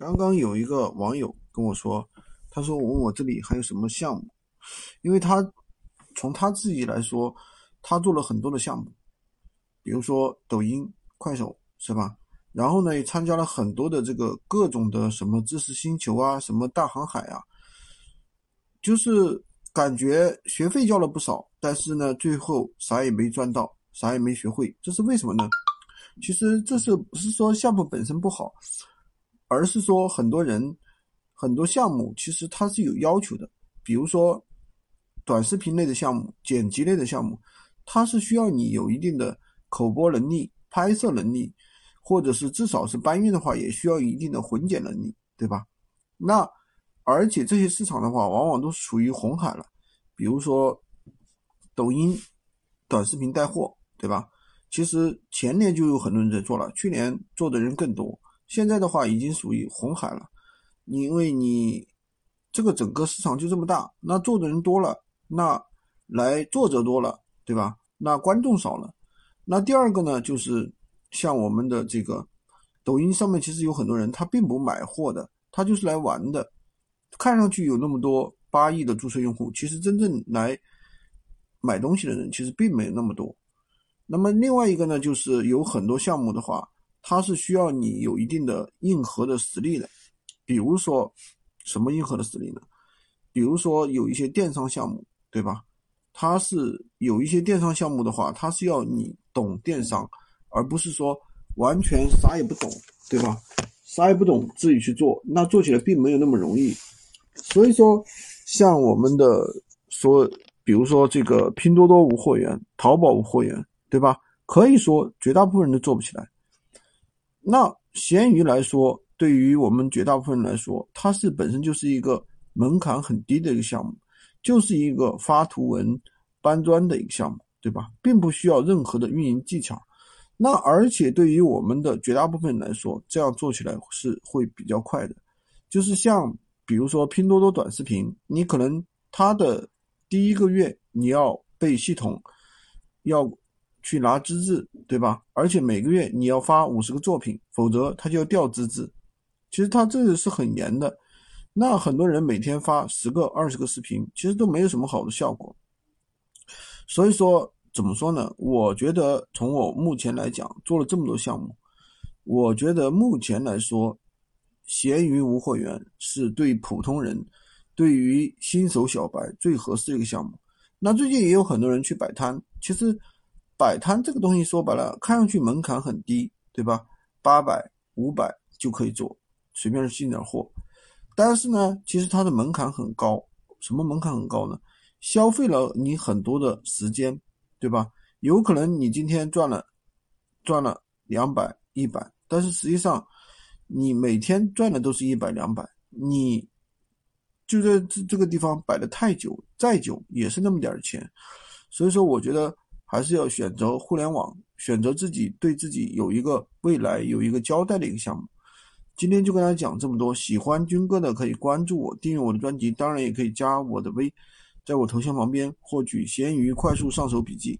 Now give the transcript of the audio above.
刚刚有一个网友跟我说，他说我问我这里还有什么项目，因为他从他自己来说，他做了很多的项目，比如说抖音、快手，是吧？然后呢，也参加了很多的这个各种的什么知识星球啊，什么大航海啊，就是感觉学费交了不少，但是呢，最后啥也没赚到，啥也没学会，这是为什么呢？其实这是不是说项目本身不好？而是说，很多人很多项目其实它是有要求的，比如说短视频类的项目、剪辑类的项目，它是需要你有一定的口播能力、拍摄能力，或者是至少是搬运的话，也需要一定的混剪能力，对吧？那而且这些市场的话，往往都属于红海了，比如说抖音短视频带货，对吧？其实前年就有很多人在做了，去年做的人更多。现在的话已经属于红海了，因为你这个整个市场就这么大，那做的人多了，那来作者多了，对吧？那观众少了。那第二个呢，就是像我们的这个抖音上面，其实有很多人他并不买货的，他就是来玩的。看上去有那么多八亿的注册用户，其实真正来买东西的人其实并没有那么多。那么另外一个呢，就是有很多项目的话。它是需要你有一定的硬核的实力的，比如说什么硬核的实力呢？比如说有一些电商项目，对吧？它是有一些电商项目的话，它是要你懂电商，而不是说完全啥也不懂，对吧？啥也不懂自己去做，那做起来并没有那么容易。所以说，像我们的说，比如说这个拼多多无货源，淘宝无货源，对吧？可以说绝大部分人都做不起来。那闲鱼来说，对于我们绝大部分人来说，它是本身就是一个门槛很低的一个项目，就是一个发图文、搬砖的一个项目，对吧？并不需要任何的运营技巧。那而且对于我们的绝大部分人来说，这样做起来是会比较快的。就是像比如说拼多多短视频，你可能它的第一个月你要被系统要。去拿资质，对吧？而且每个月你要发五十个作品，否则他就要掉资质。其实他这个是很严的。那很多人每天发十个、二十个视频，其实都没有什么好的效果。所以说，怎么说呢？我觉得从我目前来讲，做了这么多项目，我觉得目前来说，闲鱼无货源是对普通人、对于新手小白最合适的一个项目。那最近也有很多人去摆摊，其实。摆摊这个东西说白了，看上去门槛很低，对吧？八百、五百就可以做，随便进点货。但是呢，其实它的门槛很高。什么门槛很高呢？消费了你很多的时间，对吧？有可能你今天赚了赚了两百、一百，但是实际上你每天赚的都是一百、两百，你就在这这个地方摆的太久，再久也是那么点钱。所以说，我觉得。还是要选择互联网，选择自己对自己有一个未来有一个交代的一个项目。今天就跟大家讲这么多，喜欢军哥的可以关注我，订阅我的专辑，当然也可以加我的微，在我头像旁边获取闲鱼快速上手笔记。